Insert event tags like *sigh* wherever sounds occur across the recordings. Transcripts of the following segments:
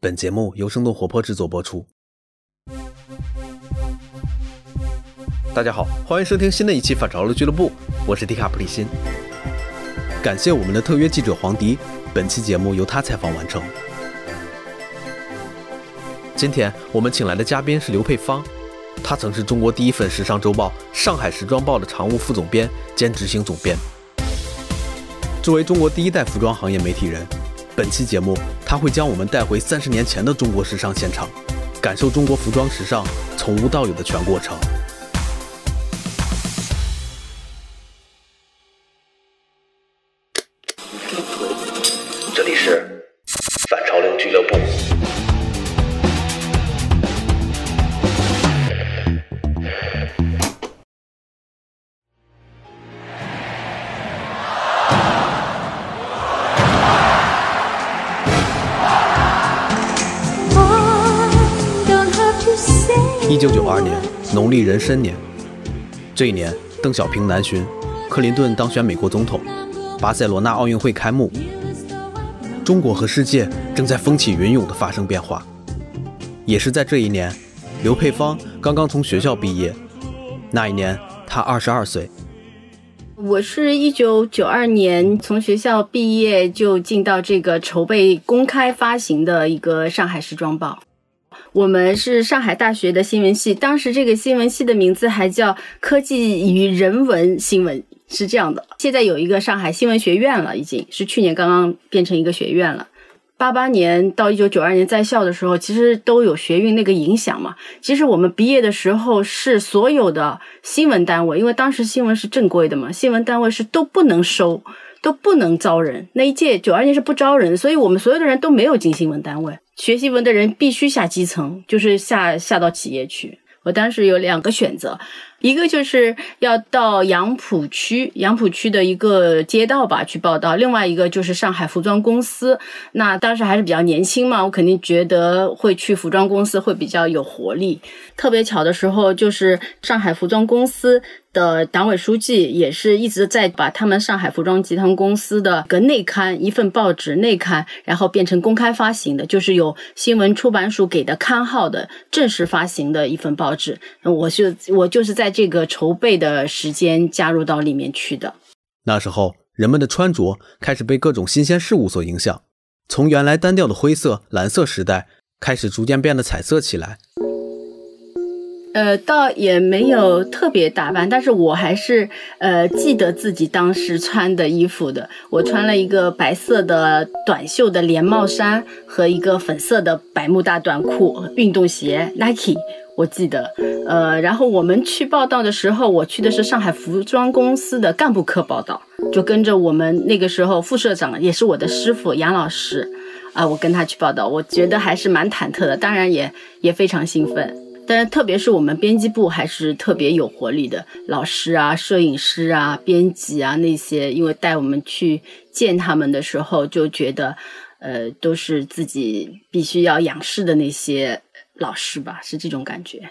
本节目由生动活泼制作播出。大家好，欢迎收听新的一期反潮流俱乐部，我是迪卡普里辛。感谢我们的特约记者黄迪，本期节目由他采访完成。今天我们请来的嘉宾是刘佩芳，她曾是中国第一份时尚周报《上海时装报》的常务副总编兼执行总编。作为中国第一代服装行业媒体人。本期节目，他会将我们带回三十年前的中国时尚现场，感受中国服装时尚从无到有的全过程。一九九二年农历壬申年，这一年邓小平南巡，克林顿当选美国总统，巴塞罗那奥运会开幕，中国和世界正在风起云涌地发生变化。也是在这一年，刘佩芳刚刚从学校毕业，那一年她二十二岁。我是一九九二年从学校毕业就进到这个筹备公开发行的一个上海时装报。我们是上海大学的新闻系，当时这个新闻系的名字还叫科技与人文新闻，是这样的。现在有一个上海新闻学院了，已经是去年刚刚变成一个学院了。八八年到一九九二年在校的时候，其实都有学运那个影响嘛。其实我们毕业的时候是所有的新闻单位，因为当时新闻是正规的嘛，新闻单位是都不能收，都不能招人。那一届九二年是不招人，所以我们所有的人都没有进新闻单位。学习文的人必须下基层，就是下下到企业去。我当时有两个选择，一个就是要到杨浦区，杨浦区的一个街道吧去报道；另外一个就是上海服装公司。那当时还是比较年轻嘛，我肯定觉得会去服装公司会比较有活力。特别巧的时候，就是上海服装公司。的党委书记也是一直在把他们上海服装集团公司的个内刊一份报纸内刊，然后变成公开发行的，就是有新闻出版署给的刊号的正式发行的一份报纸。我就我就是在这个筹备的时间加入到里面去的。那时候人们的穿着开始被各种新鲜事物所影响，从原来单调的灰色、蓝色时代开始逐渐变得彩色起来。呃，倒也没有特别打扮，但是我还是呃记得自己当时穿的衣服的。我穿了一个白色的短袖的连帽衫和一个粉色的百慕大短裤，运动鞋 Nike，我记得。呃，然后我们去报道的时候，我去的是上海服装公司的干部科报道，就跟着我们那个时候副社长也是我的师傅杨老师啊，我跟他去报道，我觉得还是蛮忐忑的，当然也也非常兴奋。但是，特别是我们编辑部还是特别有活力的，老师啊、摄影师啊、编辑啊那些，因为带我们去见他们的时候，就觉得，呃，都是自己必须要仰视的那些老师吧，是这种感觉。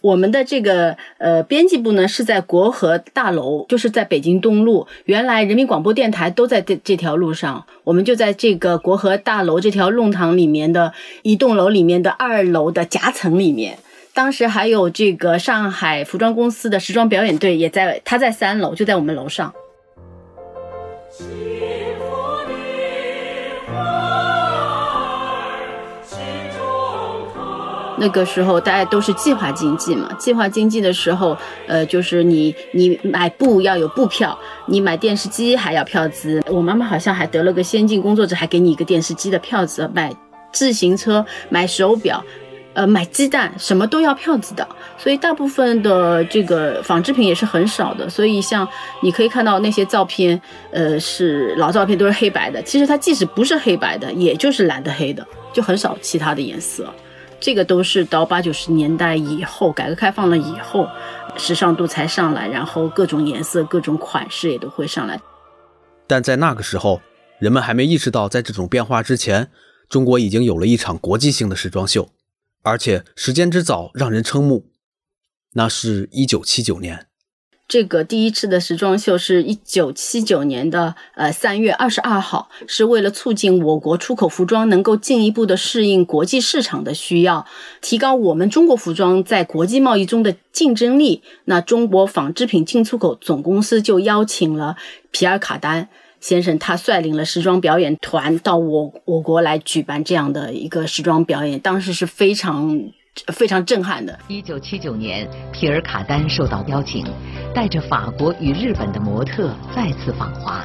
我们的这个呃编辑部呢是在国和大楼，就是在北京东路。原来人民广播电台都在这这条路上，我们就在这个国和大楼这条弄堂里面的一栋楼里面的二楼的夹层里面。当时还有这个上海服装公司的时装表演队也在，他在三楼，就在我们楼上。那个时候大家都是计划经济嘛，计划经济的时候，呃，就是你你买布要有布票，你买电视机还要票子。我妈妈好像还得了个先进工作者，还给你一个电视机的票子。买自行车、买手表、呃，买鸡蛋，什么都要票子的。所以大部分的这个纺织品也是很少的。所以像你可以看到那些照片，呃，是老照片都是黑白的。其实它即使不是黑白的，也就是蓝的黑的，就很少其他的颜色。这个都是到八九十年代以后，改革开放了以后，时尚度才上来，然后各种颜色、各种款式也都会上来。但在那个时候，人们还没意识到，在这种变化之前，中国已经有了一场国际性的时装秀，而且时间之早让人瞠目。那是一九七九年。这个第一次的时装秀是一九七九年的呃三月二十二号，是为了促进我国出口服装能够进一步的适应国际市场的需要，提高我们中国服装在国际贸易中的竞争力。那中国纺织品进出口总公司就邀请了皮尔卡丹先生，他率领了时装表演团到我我国来举办这样的一个时装表演，当时是非常。非常震撼的。一九七九年，皮尔卡丹受到邀请，带着法国与日本的模特再次访华。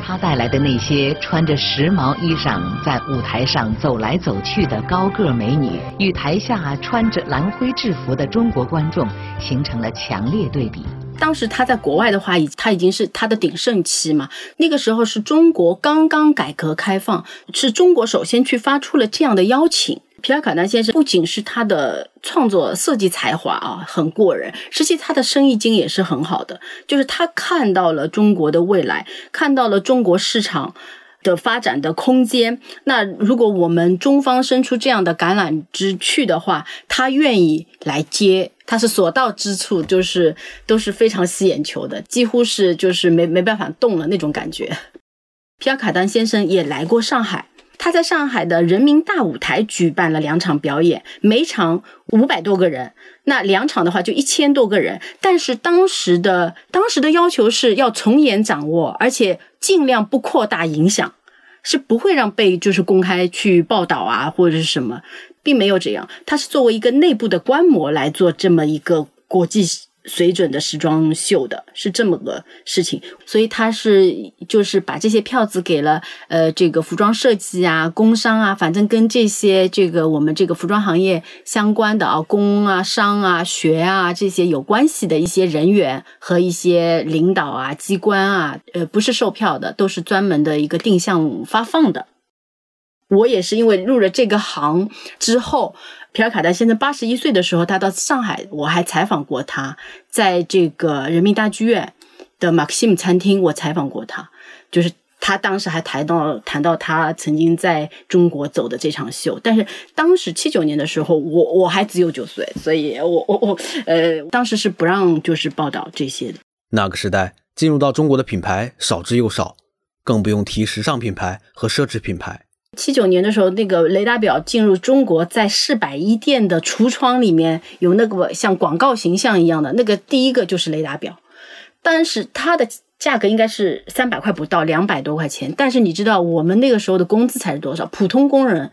他带来的那些穿着时髦衣裳在舞台上走来走去的高个美女，与台下穿着蓝灰制服的中国观众形成了强烈对比。当时他在国外的话，已他已经是他的鼎盛期嘛。那个时候是中国刚刚改革开放，是中国首先去发出了这样的邀请。皮尔卡丹先生不仅是他的创作设计才华啊很过人，实际他的生意经也是很好的。就是他看到了中国的未来，看到了中国市场的发展的空间。那如果我们中方伸出这样的橄榄枝去的话，他愿意来接。他是所到之处就是都是非常吸眼球的，几乎是就是没没办法动了那种感觉。*laughs* 皮尔卡丹先生也来过上海。他在上海的人民大舞台举办了两场表演，每场五百多个人，那两场的话就一千多个人。但是当时的当时的要求是要从严掌握，而且尽量不扩大影响，是不会让被就是公开去报道啊或者是什么，并没有这样。他是作为一个内部的观摩来做这么一个国际。水准的时装秀的是这么个事情，所以他是就是把这些票子给了呃这个服装设计啊、工商啊，反正跟这些这个我们这个服装行业相关的啊、工啊、商啊、学啊这些有关系的一些人员和一些领导啊、机关啊，呃，不是售票的，都是专门的一个定向发放的。我也是因为入了这个行之后。皮尔卡丹现在八十一岁的时候，他到上海，我还采访过他，在这个人民大剧院的马克西姆餐厅，我采访过他，就是他当时还谈到谈到他曾经在中国走的这场秀，但是当时七九年的时候，我我还只有九岁，所以我我我呃，当时是不让就是报道这些的。那个时代进入到中国的品牌少之又少，更不用提时尚品牌和奢侈品牌。七九年的时候，那个雷达表进入中国，在市百一店的橱窗里面有那个像广告形象一样的那个，第一个就是雷达表。但是它的价格应该是三百块不到，两百多块钱。但是你知道我们那个时候的工资才是多少？普通工人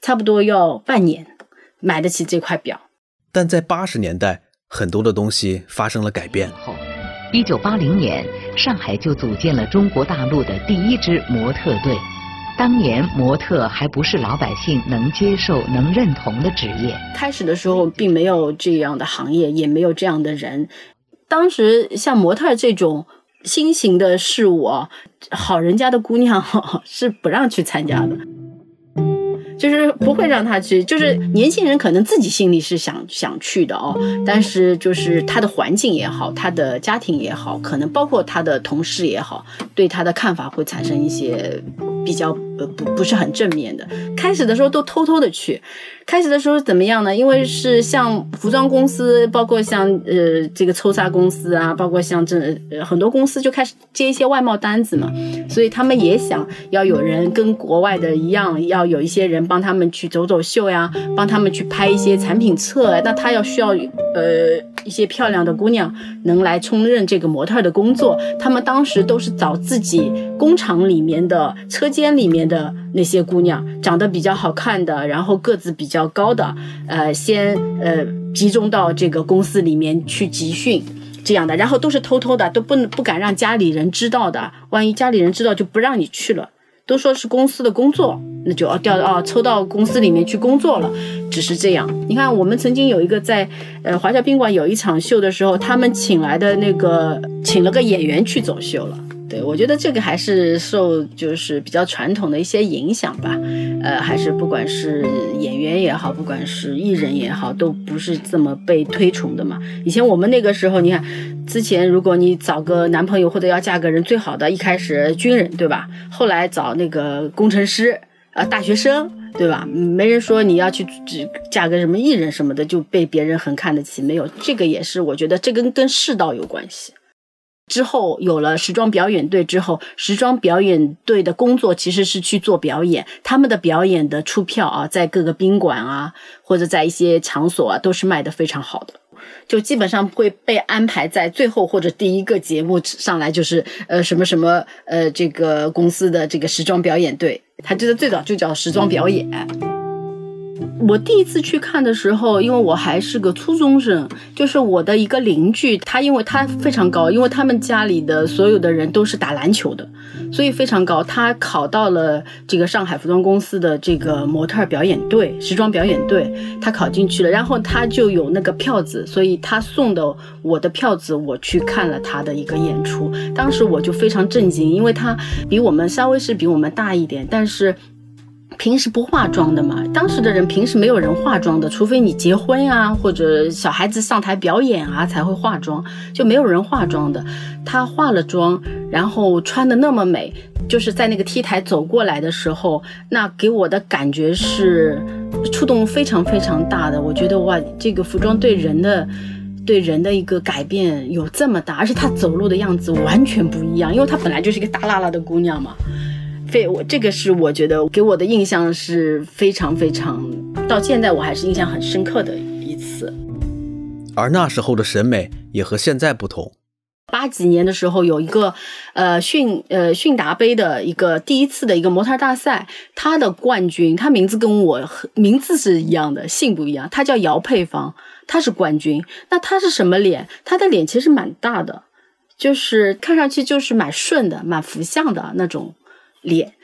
差不多要半年买得起这块表。但在八十年代，很多的东西发生了改变。后，一九八零年，上海就组建了中国大陆的第一支模特队。当年模特还不是老百姓能接受、能认同的职业。开始的时候并没有这样的行业，也没有这样的人。当时像模特这种新型的事物啊，好人家的姑娘 *laughs* 是不让去参加的。就是不会让他去，就是年轻人可能自己心里是想想去的哦，但是就是他的环境也好，他的家庭也好，可能包括他的同事也好，对他的看法会产生一些比较呃不不是很正面的。开始的时候都偷偷的去。开始的时候怎么样呢？因为是像服装公司，包括像呃这个抽纱公司啊，包括像这很多公司就开始接一些外贸单子嘛，所以他们也想要有人跟国外的一样，要有一些人帮他们去走走秀呀，帮他们去拍一些产品册。那他要需要呃一些漂亮的姑娘能来充任这个模特的工作。他们当时都是找自己工厂里面的车间里面的那些姑娘，长得比较好看的，然后个子比。较高的，呃，先呃集中到这个公司里面去集训，这样的，然后都是偷偷的，都不不敢让家里人知道的，万一家里人知道就不让你去了，都说是公司的工作，那就要调哦抽到公司里面去工作了，只是这样。你看，我们曾经有一个在呃华侨宾馆有一场秀的时候，他们请来的那个请了个演员去走秀了。对，我觉得这个还是受就是比较传统的一些影响吧，呃，还是不管是演员也好，不管是艺人也好，都不是这么被推崇的嘛。以前我们那个时候，你看，之前如果你找个男朋友或者要嫁个人，最好的一开始军人，对吧？后来找那个工程师，呃，大学生，对吧？没人说你要去只嫁个什么艺人什么的就被别人很看得起，没有，这个也是我觉得这跟跟世道有关系。之后有了时装表演队之后，时装表演队的工作其实是去做表演，他们的表演的出票啊，在各个宾馆啊或者在一些场所啊，都是卖的非常好的，就基本上会被安排在最后或者第一个节目上来，就是呃什么什么呃这个公司的这个时装表演队，它就是最早就叫时装表演。我第一次去看的时候，因为我还是个初中生，就是我的一个邻居，他因为他非常高，因为他们家里的所有的人都是打篮球的，所以非常高。他考到了这个上海服装公司的这个模特表演队、时装表演队，他考进去了，然后他就有那个票子，所以他送的我的票子，我去看了他的一个演出。当时我就非常震惊，因为他比我们稍微是比我们大一点，但是。平时不化妆的嘛，当时的人平时没有人化妆的，除非你结婚呀，或者小孩子上台表演啊才会化妆，就没有人化妆的。她化了妆，然后穿的那么美，就是在那个 T 台走过来的时候，那给我的感觉是触动非常非常大的。我觉得哇，这个服装对人的对人的一个改变有这么大，而且她走路的样子完全不一样，因为她本来就是一个大辣辣的姑娘嘛。非我这个是我觉得给我的印象是非常非常，到现在我还是印象很深刻的一次。而那时候的审美也和现在不同。八几年的时候有一个呃迅呃迅达杯的一个第一次的一个模特大赛，他的冠军，他名字跟我名字是一样的，姓不一样，他叫姚佩芳，他是冠军。那他是什么脸？他的脸其实蛮大的，就是看上去就是蛮顺的，蛮福相的那种。脸，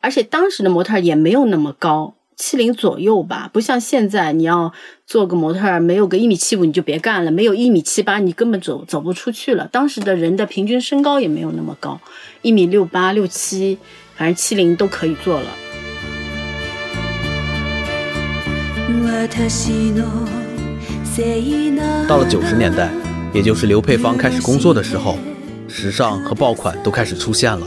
而且当时的模特也没有那么高，七零左右吧，不像现在，你要做个模特，没有个一米七五你就别干了，没有一米七八你根本走走不出去了。当时的人的平均身高也没有那么高，一米六八六七，反正七零都可以做了。到了九十年代，也就是刘佩芳开始工作的时候，时尚和爆款都开始出现了。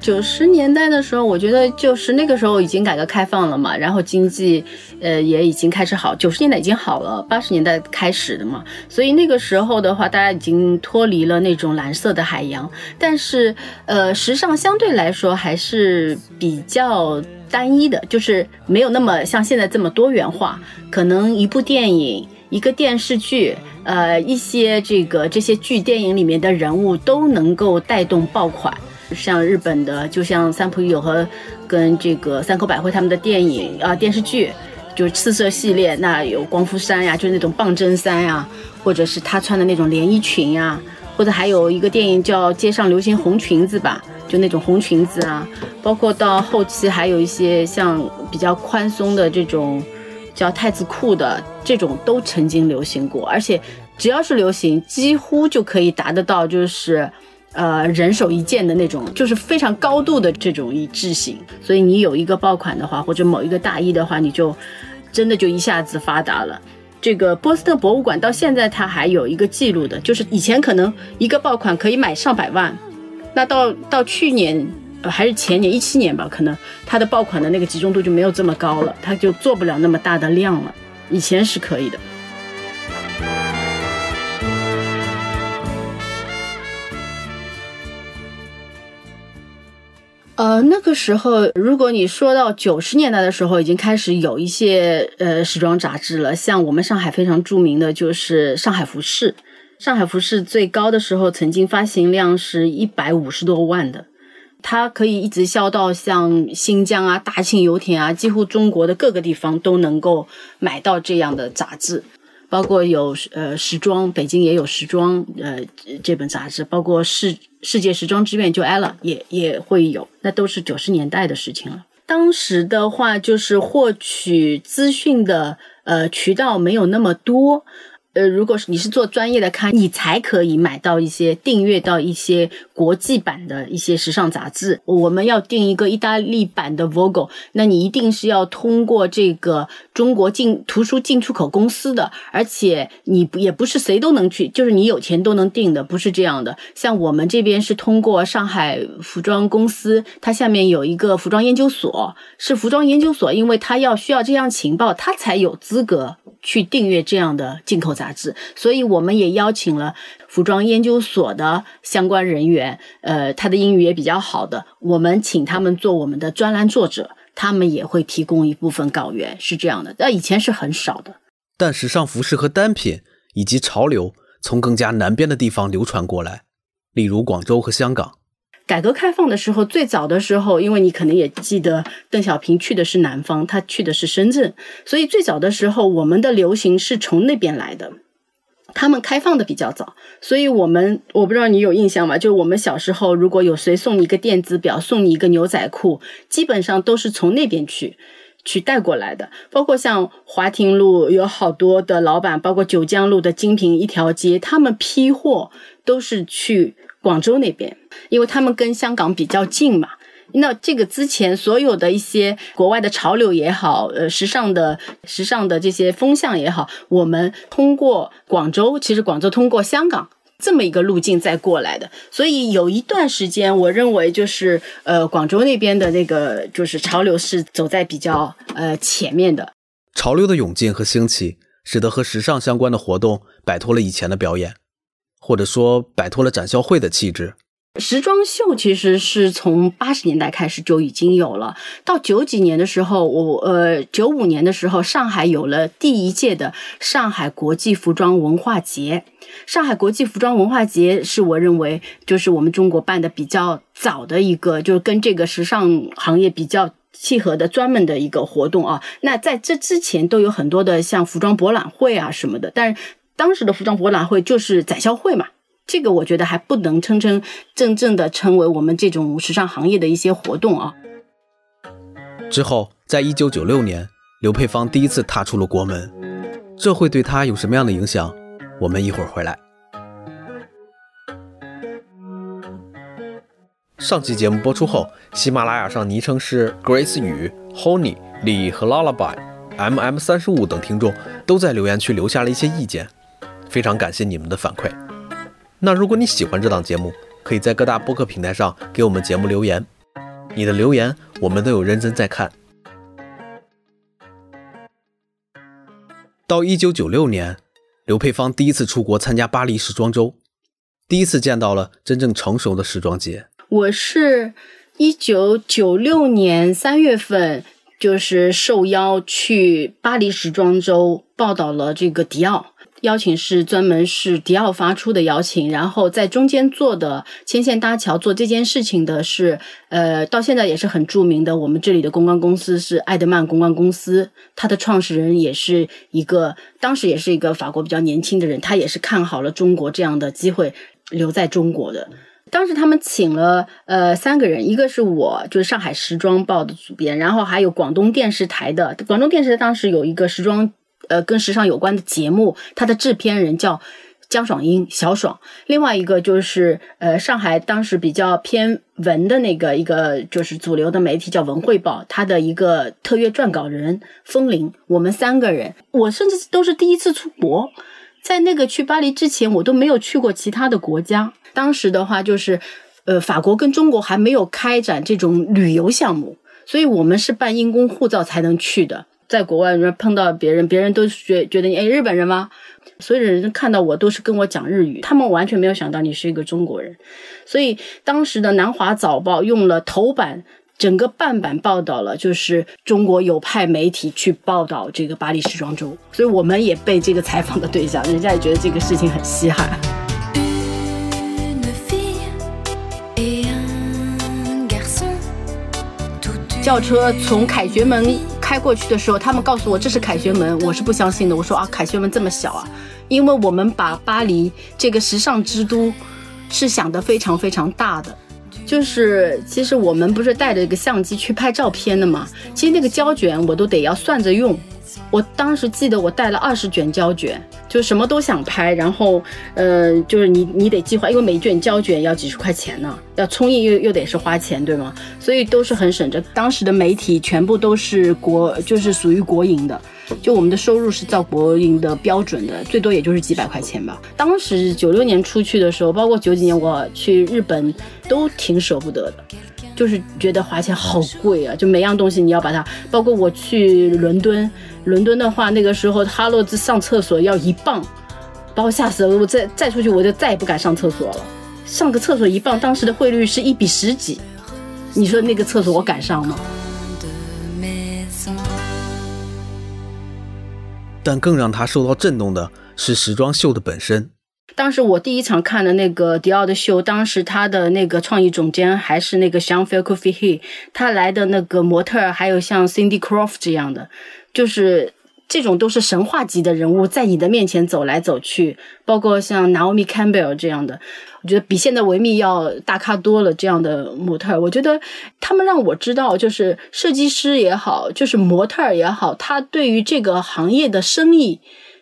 九十年代的时候，我觉得就是那个时候已经改革开放了嘛，然后经济，呃，也已经开始好。九十年代已经好了，八十年代开始的嘛，所以那个时候的话，大家已经脱离了那种蓝色的海洋。但是，呃，时尚相对来说还是比较单一的，就是没有那么像现在这么多元化。可能一部电影、一个电视剧，呃，一些这个这些剧电影里面的人物都能够带动爆款。像日本的，就像三浦友和跟这个三口百惠他们的电影啊电视剧，就是次色系列，那有光夫衫呀，就是那种棒针衫呀，或者是他穿的那种连衣裙呀，或者还有一个电影叫《街上流行红裙子》吧，就那种红裙子啊，包括到后期还有一些像比较宽松的这种叫太子裤的这种都曾经流行过，而且只要是流行，几乎就可以达得到就是。呃，人手一件的那种，就是非常高度的这种一致性。所以你有一个爆款的话，或者某一个大衣的话，你就真的就一下子发达了。这个波斯特博物馆到现在它还有一个记录的，就是以前可能一个爆款可以买上百万，那到到去年呃还是前年一七年吧，可能它的爆款的那个集中度就没有这么高了，它就做不了那么大的量了。以前是可以的。呃，那个时候，如果你说到九十年代的时候，已经开始有一些呃时装杂志了，像我们上海非常著名的就是《上海服饰》，《上海服饰》最高的时候曾经发行量是一百五十多万的，它可以一直销到像新疆啊、大庆油田啊，几乎中国的各个地方都能够买到这样的杂志。包括有呃时装，北京也有时装呃这本杂志，包括世世界时装之愿就 ella 也也会有，那都是九十年代的事情了。当时的话，就是获取资讯的呃渠道没有那么多。呃，如果是你是做专业的刊，你才可以买到一些订阅到一些国际版的一些时尚杂志。我们要订一个意大利版的 Vogue，那你一定是要通过这个中国进图书进出口公司的，而且你不也不是谁都能去，就是你有钱都能订的，不是这样的。像我们这边是通过上海服装公司，它下面有一个服装研究所，是服装研究所，因为它要需要这样情报，它才有资格。去订阅这样的进口杂志，所以我们也邀请了服装研究所的相关人员，呃，他的英语也比较好的，我们请他们做我们的专栏作者，他们也会提供一部分稿源，是这样的。那以前是很少的。但时尚服饰和单品以及潮流从更加南边的地方流传过来，例如广州和香港。改革开放的时候，最早的时候，因为你可能也记得，邓小平去的是南方，他去的是深圳，所以最早的时候，我们的流行是从那边来的。他们开放的比较早，所以我们我不知道你有印象吗？就我们小时候，如果有谁送你一个电子表，送你一个牛仔裤，基本上都是从那边去去带过来的。包括像华亭路有好多的老板，包括九江路的精品一条街，他们批货都是去。广州那边，因为他们跟香港比较近嘛，那这个之前所有的一些国外的潮流也好，呃，时尚的时尚的这些风向也好，我们通过广州，其实广州通过香港这么一个路径再过来的，所以有一段时间，我认为就是呃，广州那边的那个就是潮流是走在比较呃前面的。潮流的涌进和兴起，使得和时尚相关的活动摆脱了以前的表演。或者说摆脱了展销会的气质。时装秀其实是从八十年代开始就已经有了，到九几年的时候，我呃九五年的时候，上海有了第一届的上海国际服装文化节。上海国际服装文化节是我认为就是我们中国办的比较早的一个，就是跟这个时尚行业比较契合的专门的一个活动啊。那在这之前都有很多的像服装博览会啊什么的，但是。当时的服装博览会就是展销会嘛，这个我觉得还不能称称真正的称为我们这种时尚行业的一些活动啊。之后，在一九九六年，刘佩芳第一次踏出了国门，这会对她有什么样的影响？我们一会儿回来。上期节目播出后，喜马拉雅上昵称是 Grace 雨、Honey、李和 Lullaby、MM 三十五等听众都在留言区留下了一些意见。非常感谢你们的反馈。那如果你喜欢这档节目，可以在各大播客平台上给我们节目留言。你的留言我们都有认真在看。到一九九六年，刘佩芳第一次出国参加巴黎时装周，第一次见到了真正成熟的时装节。我是一九九六年三月份，就是受邀去巴黎时装周报道了这个迪奥。邀请是专门是迪奥发出的邀请，然后在中间做的牵线搭桥做这件事情的是，呃，到现在也是很著名的。我们这里的公关公司是爱德曼公关公司，它的创始人也是一个，当时也是一个法国比较年轻的人，他也是看好了中国这样的机会留在中国的。当时他们请了呃三个人，一个是我，就是上海时装报的主编，然后还有广东电视台的，广东电视台当时有一个时装。呃，跟时尚有关的节目，它的制片人叫江爽英，小爽。另外一个就是呃，上海当时比较偏文的那个一个，就是主流的媒体叫《文汇报》，它的一个特约撰稿人风铃。我们三个人，我甚至都是第一次出国，在那个去巴黎之前，我都没有去过其他的国家。当时的话，就是呃，法国跟中国还没有开展这种旅游项目，所以我们是办因公护照才能去的。在国外，你碰到别人，别人都觉觉得你哎，日本人吗？所有人看到我都是跟我讲日语，他们完全没有想到你是一个中国人。所以当时的南华早报用了头版，整个半版报道了，就是中国有派媒体去报道这个巴黎时装周，所以我们也被这个采访的对象，人家也觉得这个事情很稀罕。轿车从凯旋门。开过去的时候，他们告诉我这是凯旋门，我是不相信的。我说啊，凯旋门这么小啊，因为我们把巴黎这个时尚之都是想得非常非常大的。就是其实我们不是带着一个相机去拍照片的嘛，其实那个胶卷我都得要算着用。我当时记得我带了二十卷胶卷，就什么都想拍，然后，呃，就是你你得计划，因为每卷胶卷要几十块钱呢，要冲印又又得是花钱，对吗？所以都是很省着。当时的媒体全部都是国，就是属于国营的，就我们的收入是照国营的标准的，最多也就是几百块钱吧。当时九六年出去的时候，包括九几年我去日本，都挺舍不得的。就是觉得花钱好贵啊，就每样东西你要把它，包括我去伦敦，伦敦的话那个时候哈洛兹上厕所要一磅，把我吓死了，我再再出去我就再也不敢上厕所了，上个厕所一磅，当时的汇率是一比十几，你说那个厕所我敢上吗？但更让他受到震动的是时装秀的本身。当时我第一场看的那个迪奥的秀，当时他的那个创意总监还是那个 Sean f e l k o f i He，他来的那个模特还有像 Cindy Crawford 这样的，就是这种都是神话级的人物在你的面前走来走去，包括像 Naomi Campbell 这样的。我觉得比现在维密要大咖多了。这样的模特，我觉得他们让我知道，就是设计师也好，就是模特也好，他对于这个行业的生意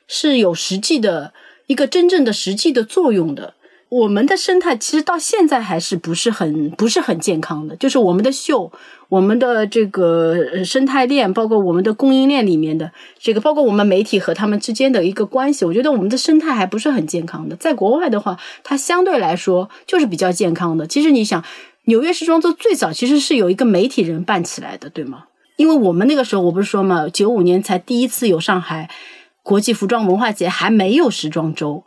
是有实际的一个真正的实际的作用的。我们的生态其实到现在还是不是很不是很健康的，就是我们的秀。我们的这个生态链，包括我们的供应链里面的这个，包括我们媒体和他们之间的一个关系，我觉得我们的生态还不是很健康的。在国外的话，它相对来说就是比较健康的。其实你想，纽约时装周最早其实是有一个媒体人办起来的，对吗？因为我们那个时候，我不是说嘛，九五年才第一次有上海国际服装文化节，还没有时装周。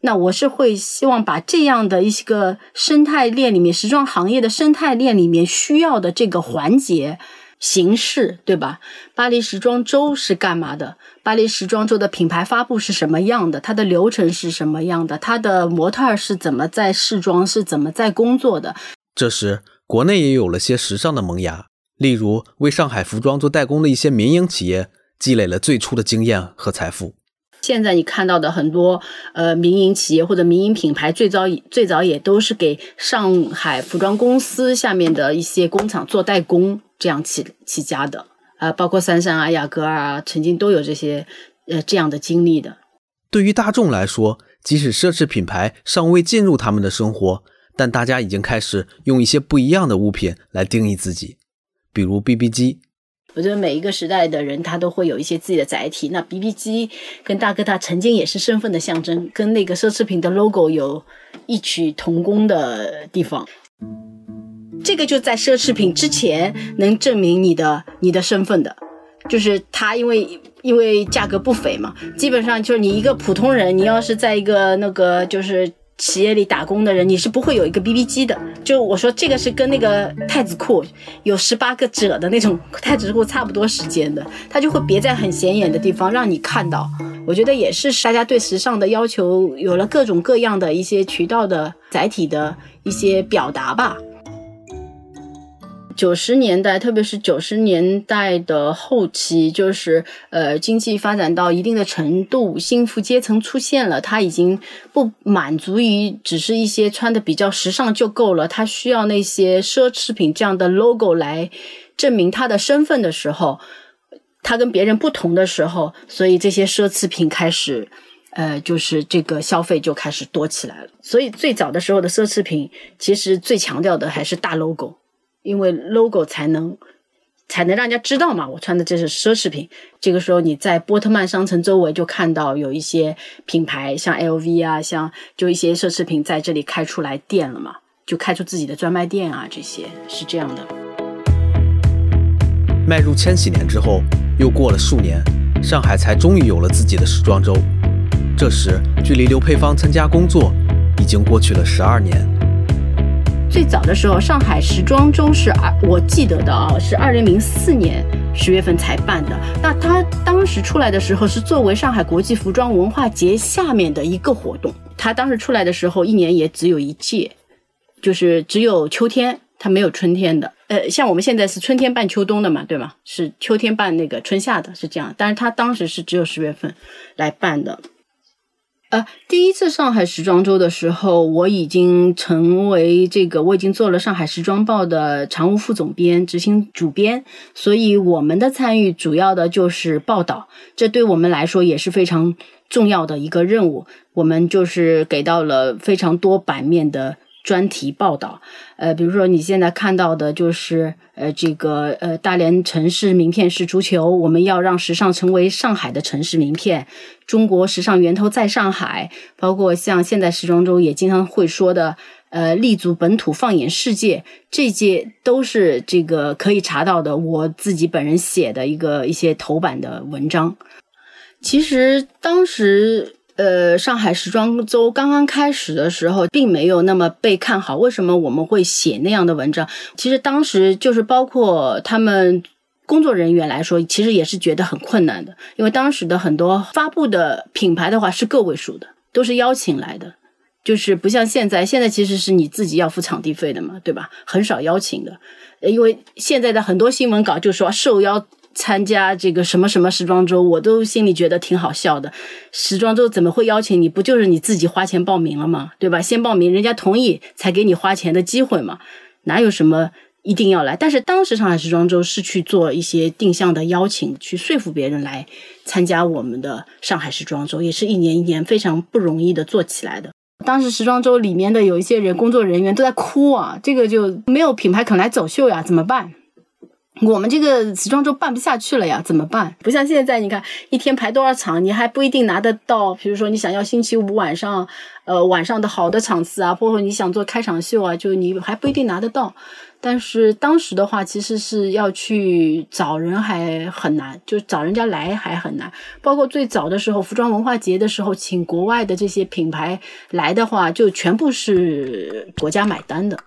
那我是会希望把这样的一些个生态链里面，时装行业的生态链里面需要的这个环节形式，对吧？巴黎时装周是干嘛的？巴黎时装周的品牌发布是什么样的？它的流程是什么样的？它的模特是怎么在试装？是怎么在工作的？这时，国内也有了些时尚的萌芽，例如为上海服装做代工的一些民营企业，积累了最初的经验和财富。现在你看到的很多呃民营企业或者民营品牌，最早最早也都是给上海服装公司下面的一些工厂做代工，这样起起家的啊，包括三山啊、雅戈尔啊，曾经都有这些呃这样的经历的。对于大众来说，即使奢侈品牌尚未进入他们的生活，但大家已经开始用一些不一样的物品来定义自己，比如 BB 机。我觉得每一个时代的人，他都会有一些自己的载体。那 BB 机跟大哥大曾经也是身份的象征，跟那个奢侈品的 logo 有异曲同工的地方。这个就在奢侈品之前能证明你的你的身份的，就是它因为因为价格不菲嘛，基本上就是你一个普通人，你要是在一个那个就是。企业里打工的人，你是不会有一个 BB 机的。就我说这个是跟那个太子库有十八个褶的那种太子库差不多时间的，它就会别在很显眼的地方让你看到。我觉得也是大家对时尚的要求有了各种各样的一些渠道的载体的一些表达吧。九十年代，特别是九十年代的后期，就是呃，经济发展到一定的程度，幸福阶层出现了，他已经不满足于只是一些穿的比较时尚就够了，他需要那些奢侈品这样的 logo 来证明他的身份的时候，他跟别人不同的时候，所以这些奢侈品开始，呃，就是这个消费就开始多起来了。所以最早的时候的奢侈品，其实最强调的还是大 logo。因为 logo 才能才能让人家知道嘛，我穿的这是奢侈品。这个时候你在波特曼商城周围就看到有一些品牌，像 LV 啊，像就一些奢侈品在这里开出来店了嘛，就开出自己的专卖店啊，这些是这样的。迈入千禧年之后，又过了数年，上海才终于有了自己的时装周。这时，距离刘佩芳参加工作已经过去了十二年。最早的时候，上海时装周是二，我记得的啊，是二零零四年十月份才办的。那它当时出来的时候，是作为上海国际服装文化节下面的一个活动。它当时出来的时候，一年也只有一届，就是只有秋天，它没有春天的。呃，像我们现在是春天办秋冬的嘛，对吗？是秋天办那个春夏的，是这样。但是它当时是只有十月份来办的。呃，第一次上海时装周的时候，我已经成为这个，我已经做了上海时装报的常务副总编、执行主编，所以我们的参与主要的就是报道，这对我们来说也是非常重要的一个任务。我们就是给到了非常多版面的。专题报道，呃，比如说你现在看到的就是，呃，这个呃大连城市名片是足球，我们要让时尚成为上海的城市名片，中国时尚源头在上海，包括像现在时装周也经常会说的，呃，立足本土，放眼世界，这些都是这个可以查到的。我自己本人写的一个一些头版的文章。其实当时，呃，上海时装周刚刚开始的时候，并没有那么被看好。为什么我们会写那样的文章？其实当时就是包括他们工作人员来说，其实也是觉得很困难的，因为当时的很多发布的品牌的话是个位数的，都是邀请来的。就是不像现在，现在其实是你自己要付场地费的嘛，对吧？很少邀请的，因为现在的很多新闻稿就说受邀参加这个什么什么时装周，我都心里觉得挺好笑的。时装周怎么会邀请你？不就是你自己花钱报名了吗？对吧？先报名，人家同意才给你花钱的机会嘛，哪有什么一定要来？但是当时上海时装周是去做一些定向的邀请，去说服别人来参加我们的上海时装周，也是一年一年非常不容易的做起来的。当时时装周里面的有一些人，工作人员都在哭啊，这个就没有品牌肯来走秀呀，怎么办？我们这个时装周办不下去了呀，怎么办？不像现在，你看一天排多少场，你还不一定拿得到。比如说你想要星期五晚上，呃晚上的好的场次啊，包括你想做开场秀啊，就你还不一定拿得到。但是当时的话，其实是要去找人还很难，就找人家来还很难。包括最早的时候，服装文化节的时候，请国外的这些品牌来的话，就全部是国家买单的。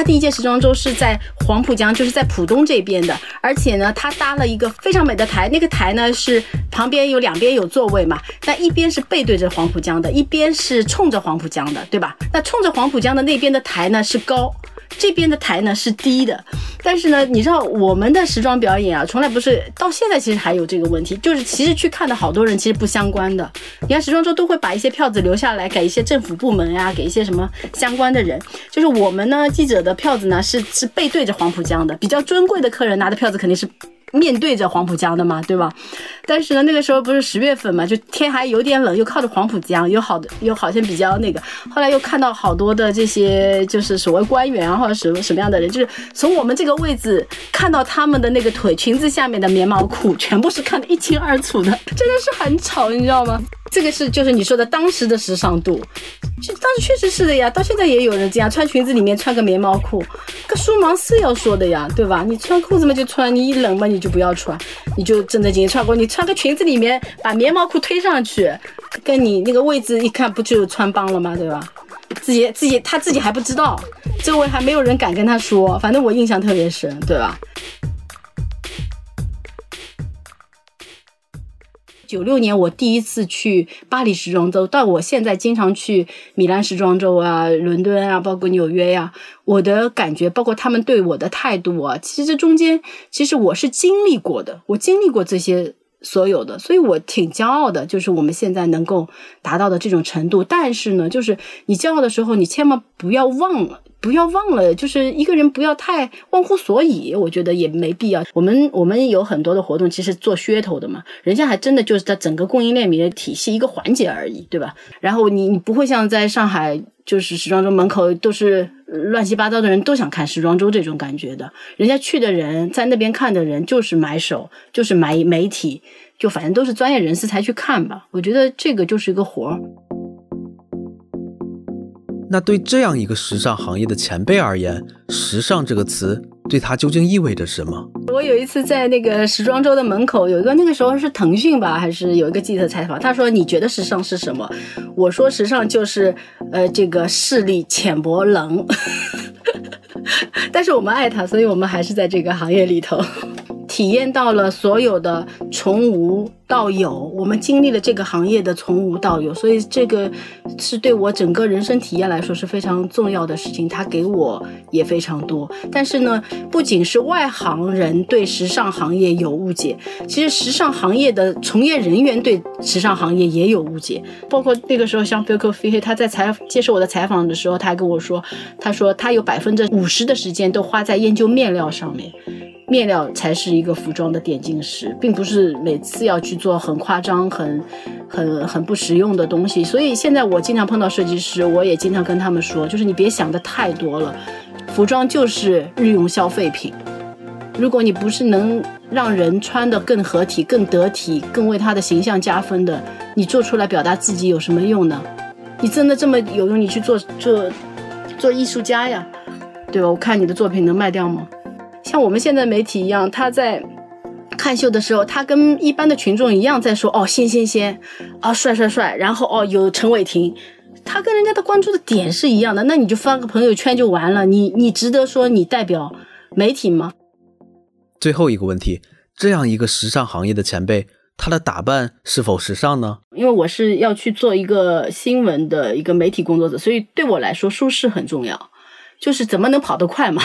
他第一届时装周是在黄浦江，就是在浦东这边的，而且呢，他搭了一个非常美的台，那个台呢是旁边有两边有座位嘛，那一边是背对着黄浦江的，一边是冲着黄浦江的，对吧？那冲着黄浦江的那边的台呢是高。这边的台呢是低的，但是呢，你知道我们的时装表演啊，从来不是到现在其实还有这个问题，就是其实去看的好多人其实不相关的。你看时装周都会把一些票子留下来给一些政府部门呀，给一些什么相关的人。就是我们呢记者的票子呢是是背对着黄浦江的，比较尊贵的客人拿的票子肯定是。面对着黄浦江的嘛，对吧？但是呢，那个时候不是十月份嘛，就天还有点冷，又靠着黄浦江，有好的又好像比较那个。后来又看到好多的这些，就是所谓官员啊，或者什么什么样的人，就是从我们这个位置看到他们的那个腿裙子下面的棉毛裤，全部是看得一清二楚的，真的是很丑，你知道吗？这个是就是你说的当时的时尚度，就当时确实是的呀，到现在也有人这样穿裙子里面穿个棉毛裤，个梳芒是要说的呀，对吧？你穿裤子嘛就穿，你一冷嘛你就不要穿，你就正正经经穿过，你穿个裙子里面把棉毛裤推上去，跟你那个位置一看不就穿帮了吗？对吧？自己自己他自己还不知道，周围还没有人敢跟他说，反正我印象特别深，对吧？九六年我第一次去巴黎时装周，到我现在经常去米兰时装周啊、伦敦啊，包括纽约呀，我的感觉，包括他们对我的态度啊，其实这中间，其实我是经历过的，我经历过这些所有的，所以我挺骄傲的，就是我们现在能够达到的这种程度。但是呢，就是你骄傲的时候，你千万不要忘了。不要忘了，就是一个人不要太忘乎所以，我觉得也没必要。我们我们有很多的活动，其实做噱头的嘛，人家还真的就是在整个供应链里的体系一个环节而已，对吧？然后你你不会像在上海，就是时装周门口都是乱七八糟的人都想看时装周这种感觉的，人家去的人在那边看的人就是买手，就是买媒体，就反正都是专业人士才去看吧。我觉得这个就是一个活儿。那对这样一个时尚行业的前辈而言，时尚这个词对他究竟意味着什么？我有一次在那个时装周的门口，有一个那个时候是腾讯吧，还是有一个记者采访，他说：“你觉得时尚是什么？”我说：“时尚就是呃，这个视力浅薄冷。*laughs* ”但是我们爱他，所以我们还是在这个行业里头。*laughs* 体验到了所有的从无到有，我们经历了这个行业的从无到有，所以这个是对我整个人生体验来说是非常重要的事情。它给我也非常多。但是呢，不仅是外行人对时尚行业有误解，其实时尚行业的从业人员对时尚行业也有误解。包括那个时候，像 f i l k f i 他在采接受我的采访的时候，他还跟我说，他说他有百分之五十的时间都花在研究面料上面。面料才是一个服装的点睛石，并不是每次要去做很夸张、很、很、很不实用的东西。所以现在我经常碰到设计师，我也经常跟他们说，就是你别想的太多了，服装就是日用消费品。如果你不是能让人穿的更合体、更得体、更为他的形象加分的，你做出来表达自己有什么用呢？你真的这么有用，你去做做做艺术家呀，对吧？我看你的作品能卖掉吗？像我们现在媒体一样，他在看秀的时候，他跟一般的群众一样在说哦，仙仙仙，啊帅帅帅，然后哦有陈伟霆，他跟人家的关注的点是一样的，那你就发个朋友圈就完了，你你值得说你代表媒体吗？最后一个问题，这样一个时尚行业的前辈。他的打扮是否时尚呢？因为我是要去做一个新闻的一个媒体工作者，所以对我来说舒适很重要。就是怎么能跑得快嘛，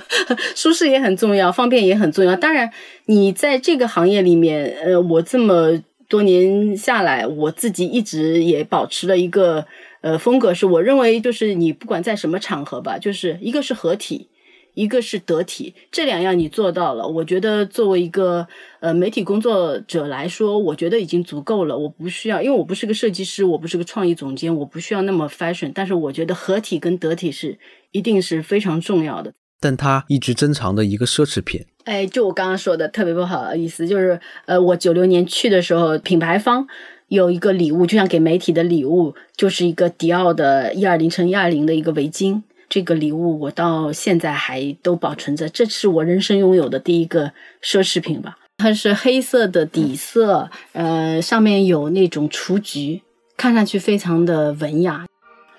*laughs* 舒适也很重要，方便也很重要。当然，你在这个行业里面，呃，我这么多年下来，我自己一直也保持了一个呃风格，是我认为就是你不管在什么场合吧，就是一个是合体。一个是得体，这两样你做到了，我觉得作为一个呃媒体工作者来说，我觉得已经足够了。我不需要，因为我不是个设计师，我不是个创意总监，我不需要那么 fashion。但是我觉得合体跟得体是一定是非常重要的。但它一直珍藏的一个奢侈品，哎，就我刚刚说的特别不好意思，就是呃，我九六年去的时候，品牌方有一个礼物，就像给媒体的礼物，就是一个迪奥的一二零乘一二零的一个围巾。这个礼物我到现在还都保存着，这是我人生拥有的第一个奢侈品吧。它是黑色的底色，呃，上面有那种雏菊，看上去非常的文雅。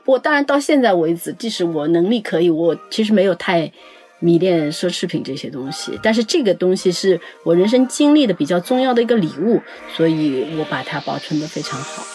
我当然到现在为止，即使我能力可以，我其实没有太迷恋奢侈品这些东西。但是这个东西是我人生经历的比较重要的一个礼物，所以我把它保存的非常好。